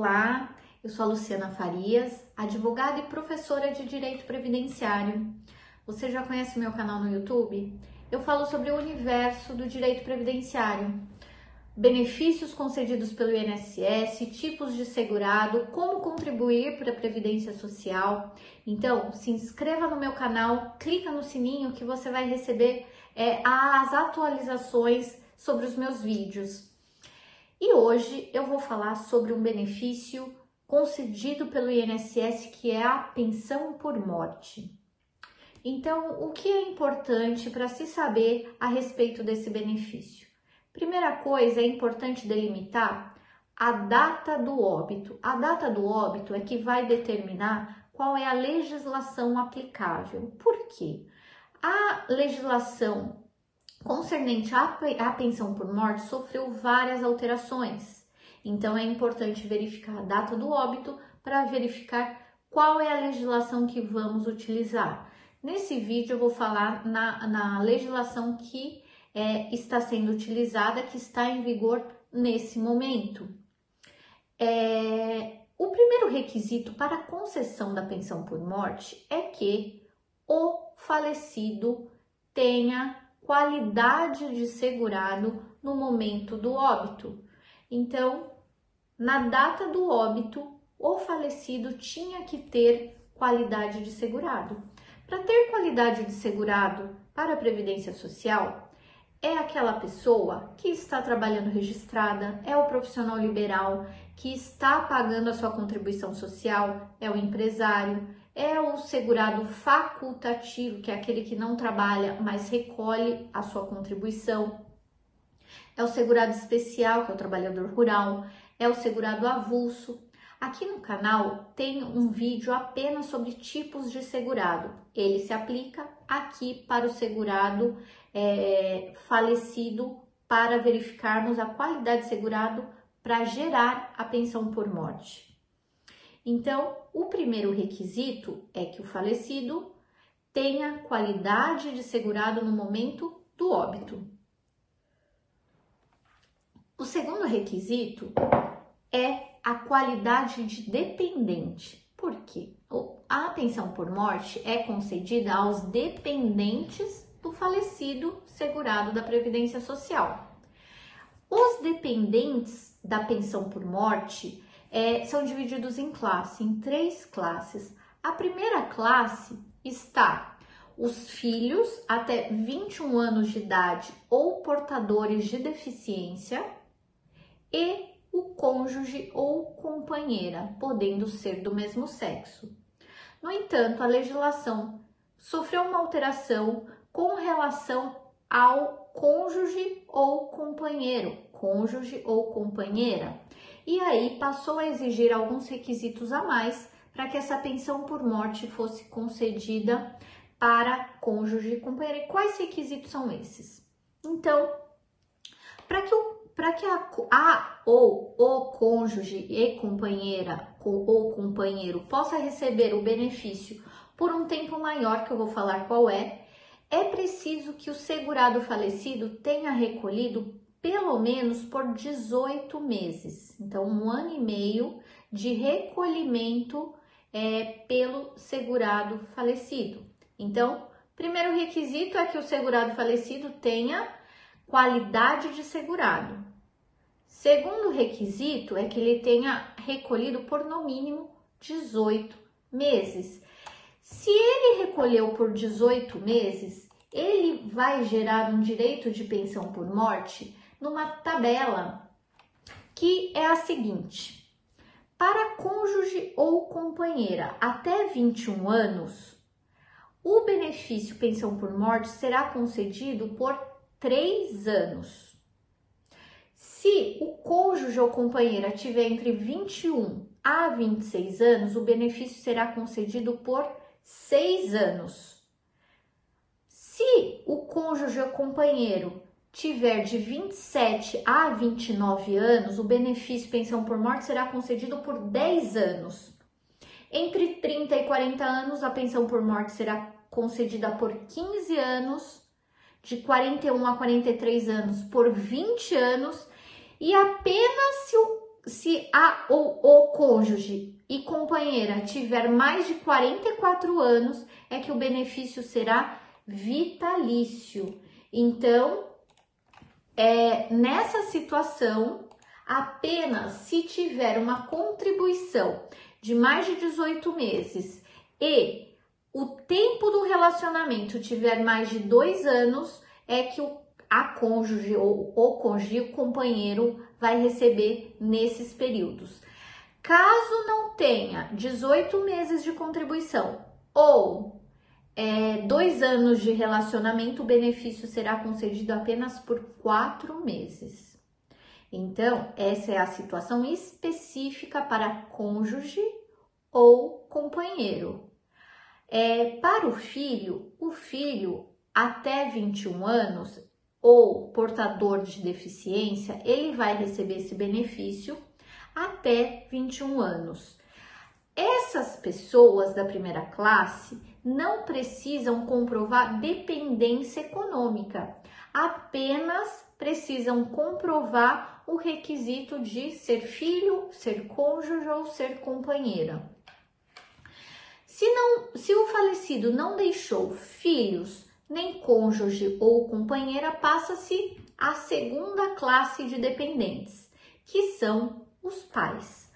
Olá, eu sou a Luciana Farias, advogada e professora de Direito Previdenciário. Você já conhece meu canal no YouTube? Eu falo sobre o universo do direito previdenciário, benefícios concedidos pelo INSS, tipos de segurado, como contribuir para a previdência social. Então, se inscreva no meu canal, clica no sininho que você vai receber é, as atualizações sobre os meus vídeos. E hoje eu vou falar sobre um benefício concedido pelo INSS que é a pensão por morte. Então, o que é importante para se saber a respeito desse benefício? Primeira coisa, é importante delimitar a data do óbito. A data do óbito é que vai determinar qual é a legislação aplicável. Por quê? A legislação concernente à pensão por morte sofreu várias alterações. Então é importante verificar a data do óbito para verificar qual é a legislação que vamos utilizar. Nesse vídeo eu vou falar na, na legislação que é, está sendo utilizada, que está em vigor nesse momento. É, o primeiro requisito para a concessão da pensão por morte é que o falecido tenha qualidade de segurado no momento do óbito. Então, na data do óbito, o falecido tinha que ter qualidade de segurado. Para ter qualidade de segurado para a Previdência Social, é aquela pessoa que está trabalhando registrada, é o profissional liberal que está pagando a sua contribuição social, é o empresário, é o segurado facultativo, que é aquele que não trabalha, mas recolhe a sua contribuição. É o segurado especial, que é o trabalhador rural. É o segurado avulso. Aqui no canal tem um vídeo apenas sobre tipos de segurado. Ele se aplica aqui para o segurado é, falecido para verificarmos a qualidade de segurado para gerar a pensão por morte. Então, o primeiro requisito é que o falecido tenha qualidade de segurado no momento do óbito. O segundo requisito é a qualidade de dependente. Por quê? A pensão por morte é concedida aos dependentes do falecido segurado da Previdência Social. Os dependentes da pensão por morte é, são divididos em classe, em três classes. A primeira classe está os filhos até 21 anos de idade ou portadores de deficiência e o cônjuge ou companheira, podendo ser do mesmo sexo. No entanto, a legislação sofreu uma alteração com relação ao cônjuge ou companheiro, cônjuge ou companheira e aí passou a exigir alguns requisitos a mais para que essa pensão por morte fosse concedida para cônjuge e companheiro. E quais requisitos são esses? Então, para que, o, que a, a ou o cônjuge e companheira ou companheiro possa receber o benefício por um tempo maior, que eu vou falar qual é, é preciso que o segurado falecido tenha recolhido pelo menos por 18 meses. Então, um ano e meio de recolhimento é, pelo segurado falecido. Então, primeiro requisito é que o segurado falecido tenha qualidade de segurado. Segundo requisito é que ele tenha recolhido por no mínimo 18 meses. Se ele recolheu por 18 meses, ele vai gerar um direito de pensão por morte numa tabela que é a seguinte: para cônjuge ou companheira até 21 anos, o benefício pensão por morte será concedido por 3 anos. Se o cônjuge ou companheira tiver entre 21 a 26 anos, o benefício será concedido por 6 anos. Se o cônjuge ou companheiro tiver de 27 a 29 anos, o benefício pensão por morte será concedido por 10 anos. Entre 30 e 40 anos, a pensão por morte será concedida por 15 anos, de 41 a 43 anos por 20 anos, e apenas se o se a ou o cônjuge e companheira tiver mais de 44 anos, é que o benefício será vitalício. Então, é, nessa situação, apenas se tiver uma contribuição de mais de 18 meses e o tempo do relacionamento tiver mais de dois anos, é que o, a cônjuge ou o cônjuge, o companheiro, vai receber nesses períodos. Caso não tenha 18 meses de contribuição ou é, dois anos de relacionamento, o benefício será concedido apenas por quatro meses. Então, essa é a situação específica para cônjuge ou companheiro. É, para o filho, o filho até 21 anos ou portador de deficiência, ele vai receber esse benefício até 21 anos. Essas pessoas da primeira classe não precisam comprovar dependência econômica, apenas precisam comprovar o requisito de ser filho, ser cônjuge ou ser companheira. Se, não, se o falecido não deixou filhos, nem cônjuge ou companheira, passa-se a segunda classe de dependentes, que são os pais.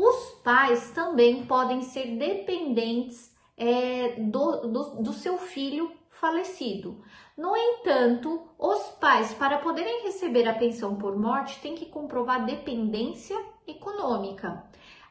Os pais também podem ser dependentes é, do, do, do seu filho falecido. No entanto, os pais, para poderem receber a pensão por morte, têm que comprovar dependência econômica.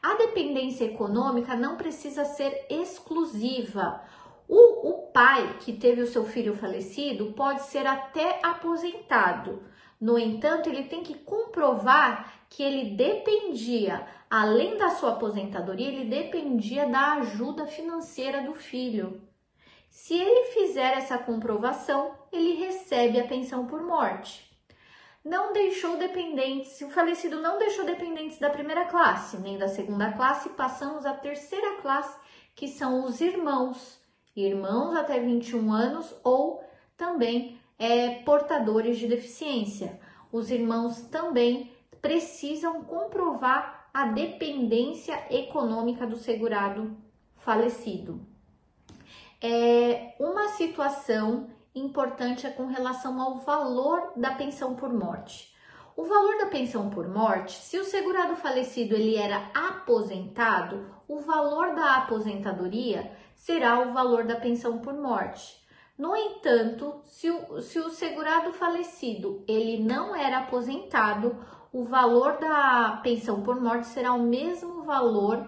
A dependência econômica não precisa ser exclusiva. O, o pai que teve o seu filho falecido pode ser até aposentado. No entanto, ele tem que comprovar que ele dependia, além da sua aposentadoria, ele dependia da ajuda financeira do filho. Se ele fizer essa comprovação, ele recebe a pensão por morte. Não deixou dependentes, o falecido não deixou dependentes da primeira classe, nem da segunda classe, passamos à terceira classe, que são os irmãos, irmãos até 21 anos ou também é, portadores de deficiência. Os irmãos também precisam comprovar a dependência econômica do segurado falecido. É uma situação importante é com relação ao valor da pensão por morte. O valor da pensão por morte, se o segurado falecido ele era aposentado, o valor da aposentadoria será o valor da pensão por morte. No entanto, se o, se o segurado falecido ele não era aposentado, o valor da pensão por morte será o mesmo valor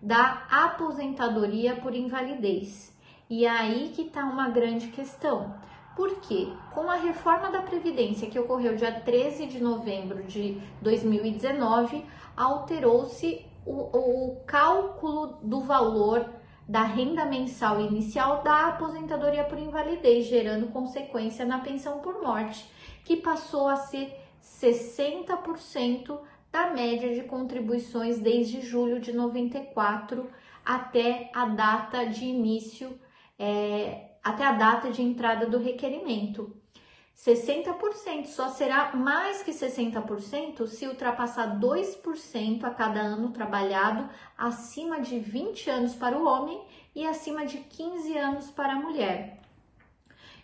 da aposentadoria por invalidez. E é aí que está uma grande questão. Porque com a reforma da Previdência que ocorreu dia 13 de novembro de 2019, alterou-se o, o cálculo do valor da renda mensal inicial da aposentadoria por invalidez, gerando consequência na pensão por morte, que passou a ser 60% da média de contribuições desde julho de 94 até a data de início, é, até a data de entrada do requerimento. 60% só será mais que 60% se ultrapassar 2% a cada ano trabalhado acima de 20 anos para o homem e acima de 15 anos para a mulher.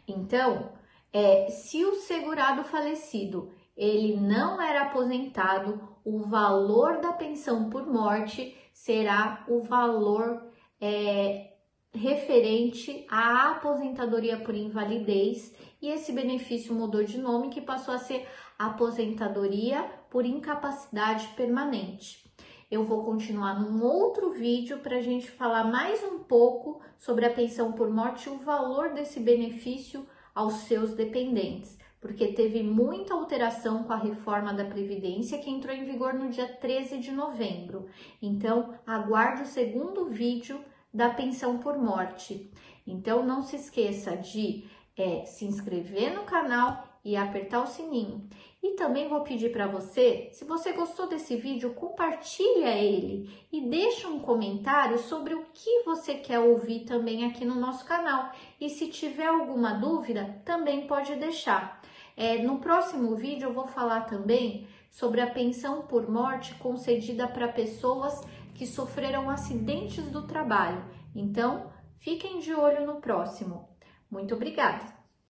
Então, é, se o segurado falecido ele não era aposentado, o valor da pensão por morte será o valor é, referente à aposentadoria por invalidez e esse benefício mudou de nome que passou a ser aposentadoria por incapacidade permanente. Eu vou continuar num outro vídeo para a gente falar mais um pouco sobre a pensão por morte e o valor desse benefício aos seus dependentes porque teve muita alteração com a reforma da Previdência que entrou em vigor no dia 13 de novembro. Então, aguarde o segundo vídeo da pensão por morte. Então, não se esqueça de é, se inscrever no canal e apertar o sininho. E também vou pedir para você, se você gostou desse vídeo, compartilha ele e deixa um comentário sobre o que você quer ouvir também aqui no nosso canal. E se tiver alguma dúvida, também pode deixar. É, no próximo vídeo eu vou falar também sobre a pensão por morte concedida para pessoas que sofreram acidentes do trabalho. Então, fiquem de olho no próximo. Muito obrigada!